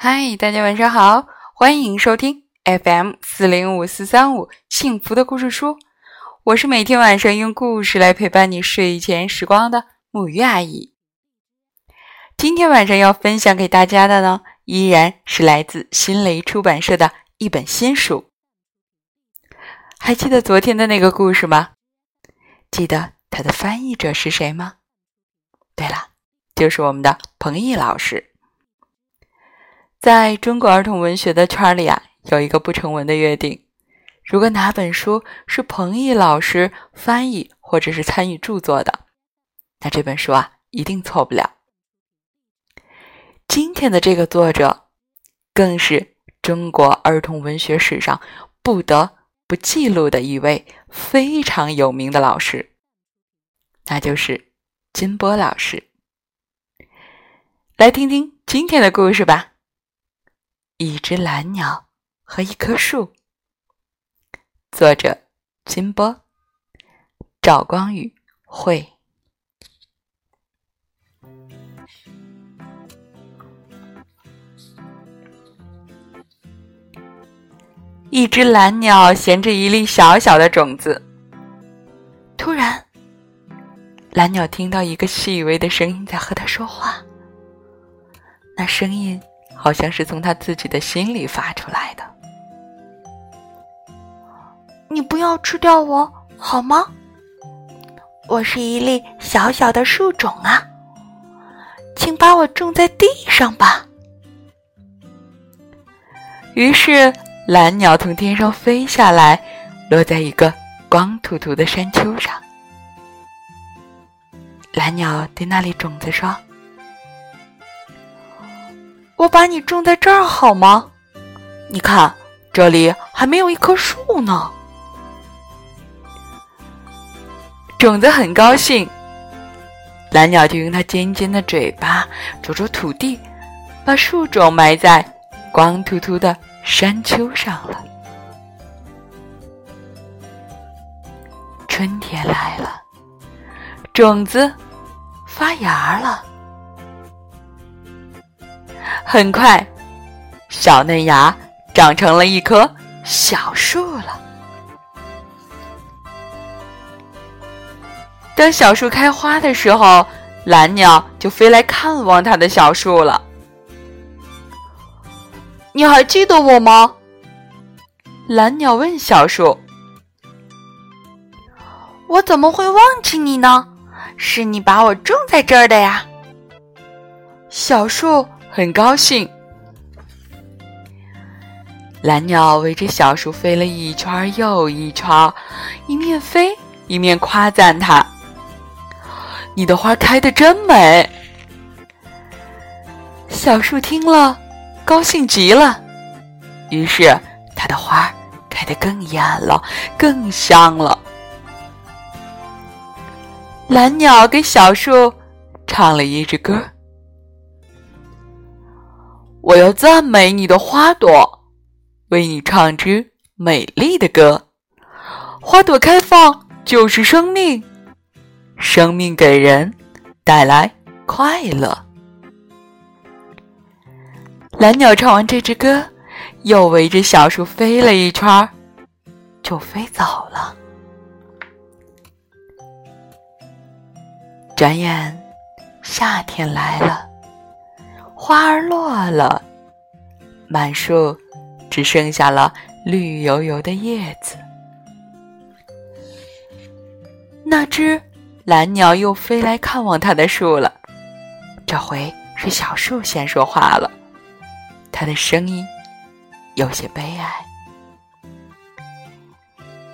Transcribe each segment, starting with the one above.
嗨，大家晚上好，欢迎收听 FM 四零五四三五幸福的故事书。我是每天晚上用故事来陪伴你睡前时光的木鱼阿姨。今天晚上要分享给大家的呢，依然是来自新蕾出版社的一本新书。还记得昨天的那个故事吗？记得它的翻译者是谁吗？对了，就是我们的彭毅老师。在中国儿童文学的圈里啊，有一个不成文的约定：如果哪本书是彭毅老师翻译或者是参与著作的，那这本书啊一定错不了。今天的这个作者，更是中国儿童文学史上不得不记录的一位非常有名的老师，那就是金波老师。来听听今天的故事吧。一只蓝鸟和一棵树，作者金波，赵光宇会。一只蓝鸟衔着一粒小小的种子，突然，蓝鸟听到一个细微的声音在和它说话，那声音。好像是从他自己的心里发出来的。你不要吃掉我好吗？我是一粒小小的树种啊，请把我种在地上吧。于是，蓝鸟从天上飞下来，落在一个光秃秃的山丘上。蓝鸟对那粒种子说。我把你种在这儿好吗？你看，这里还没有一棵树呢。种子很高兴，蓝鸟就用它尖尖的嘴巴啄啄土地，把树种埋在光秃秃的山丘上了。春天来了，种子发芽了。很快，小嫩芽长成了一棵小树了。当小树开花的时候，蓝鸟就飞来看望它的小树了。你还记得我吗？蓝鸟问小树。我怎么会忘记你呢？是你把我种在这儿的呀。小树。很高兴，蓝鸟围着小树飞了一圈又一圈，一面飞一面夸赞它：“你的花开的真美。”小树听了，高兴极了，于是它的花开得更艳了，更香了。蓝鸟给小树唱了一支歌。我要赞美你的花朵，为你唱支美丽的歌。花朵开放就是生命，生命给人带来快乐。蓝鸟唱完这支歌，又围着小树飞了一圈，就飞走了。转眼，夏天来了。花儿落了，满树只剩下了绿油油的叶子。那只蓝鸟又飞来看望它的树了，这回是小树先说话了，它的声音有些悲哀：“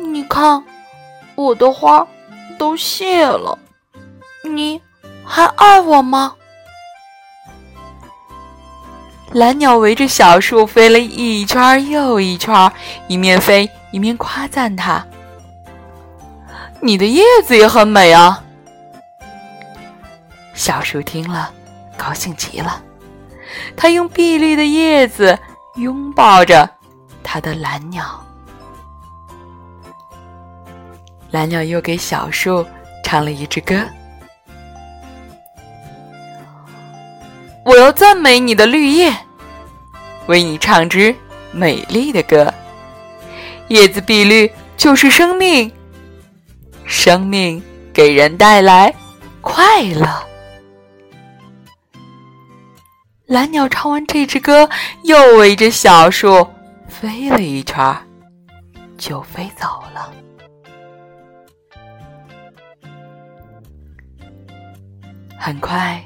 你看，我的花都谢了，你还爱我吗？”蓝鸟围着小树飞了一圈又一圈，一面飞一面夸赞它：“你的叶子也很美啊！”小树听了，高兴极了，它用碧绿的叶子拥抱着它的蓝鸟。蓝鸟又给小树唱了一支歌：“我要赞美你的绿叶。”为你唱支美丽的歌。叶子碧绿就是生命，生命给人带来快乐。蓝鸟唱完这支歌，又围着小树飞了一圈，就飞走了。很快，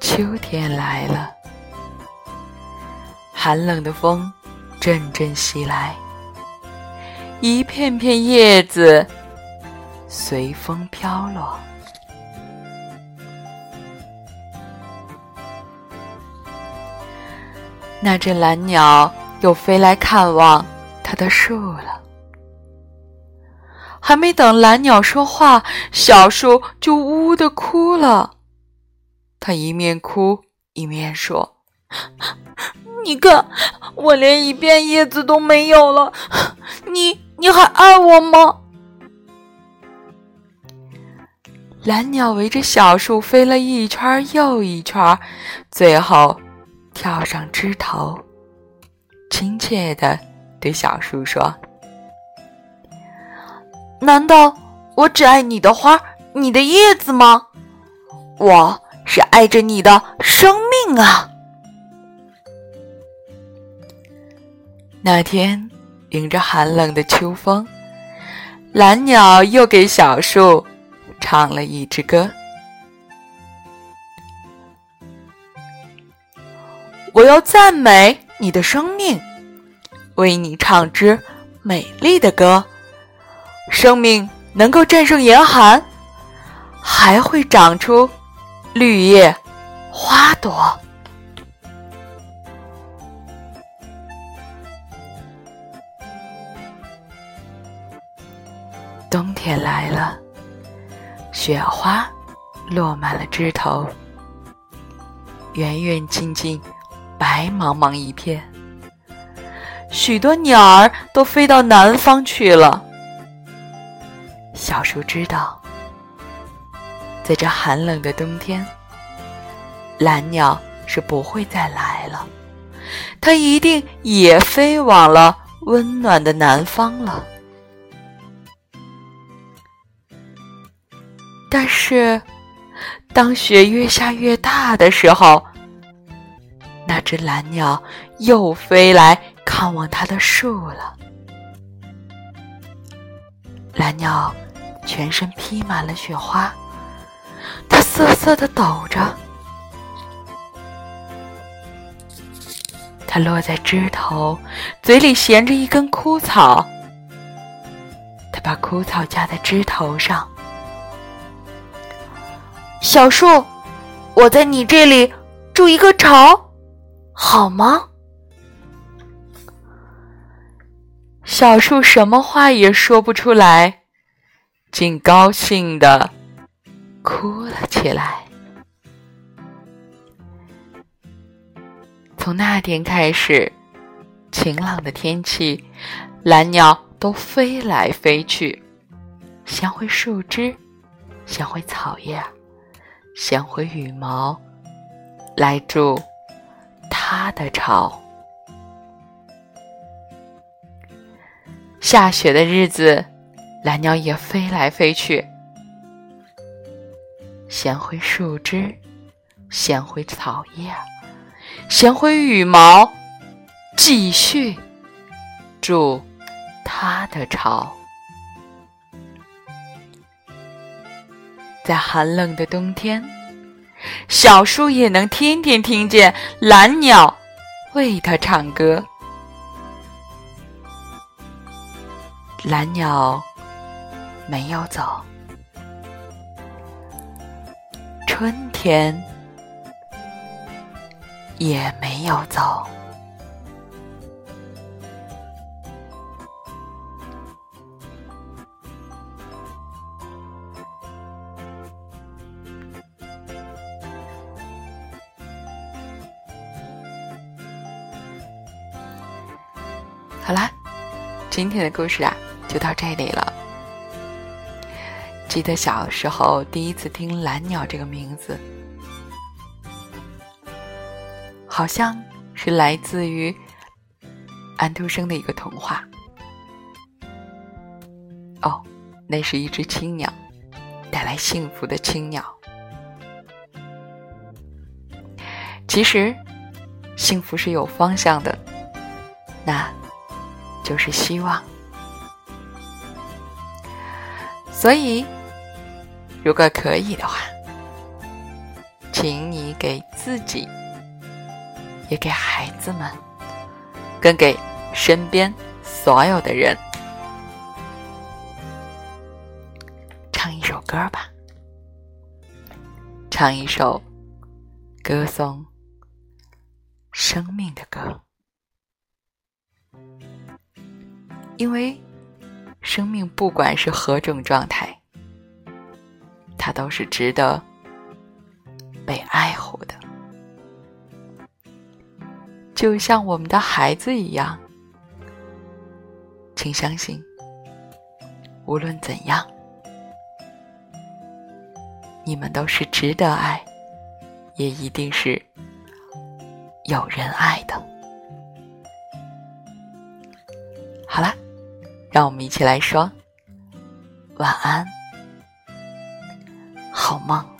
秋天来了，寒冷的风阵阵袭来，一片片叶子随风飘落。那只蓝鸟又飞来看望它的树了。还没等蓝鸟说话，小树就呜呜的哭了。它一面哭一面说：“你看，我连一片叶子都没有了，你你还爱我吗？”蓝鸟围着小树飞了一圈又一圈，最后跳上枝头，亲切的对小树说。难道我只爱你的花、你的叶子吗？我是爱着你的生命啊！那天，迎着寒冷的秋风，蓝鸟又给小树唱了一支歌。我要赞美你的生命，为你唱支美丽的歌。生命能够战胜严寒，还会长出绿叶、花朵。冬天来了，雪花落满了枝头，远远近近，白茫茫一片。许多鸟儿都飞到南方去了。小树知道，在这寒冷的冬天，蓝鸟是不会再来了。它一定也飞往了温暖的南方了。但是，当雪越下越大的时候，那只蓝鸟又飞来看望它的树了。蓝鸟。全身披满了雪花，它瑟瑟的抖着。它落在枝头，嘴里衔着一根枯草。它把枯草夹在枝头上。小树，我在你这里筑一个巢，好吗？小树什么话也说不出来。竟高兴的哭了起来。从那天开始，晴朗的天气，蓝鸟都飞来飞去，衔回树枝，衔回草叶，衔回羽毛，来筑它的巢。下雪的日子。蓝鸟也飞来飞去，衔回树枝，衔回草叶，衔回羽毛，继续筑它的巢。在寒冷的冬天，小树也能天天听见蓝鸟为它唱歌。蓝鸟。没有走，春天也没有走。好啦，今天的故事啊，就到这里了。记得小时候第一次听蓝鸟这个名字，好像是来自于安徒生的一个童话。哦，那是一只青鸟，带来幸福的青鸟。其实，幸福是有方向的，那就是希望。所以，如果可以的话，请你给自己，也给孩子们，跟给身边所有的人，唱一首歌吧，唱一首歌颂。生命的歌，因为生命不管是何种状态，它都是值得被爱护的，就像我们的孩子一样。请相信，无论怎样，你们都是值得爱，也一定是。有人爱的，让我们一起来说晚安，好梦。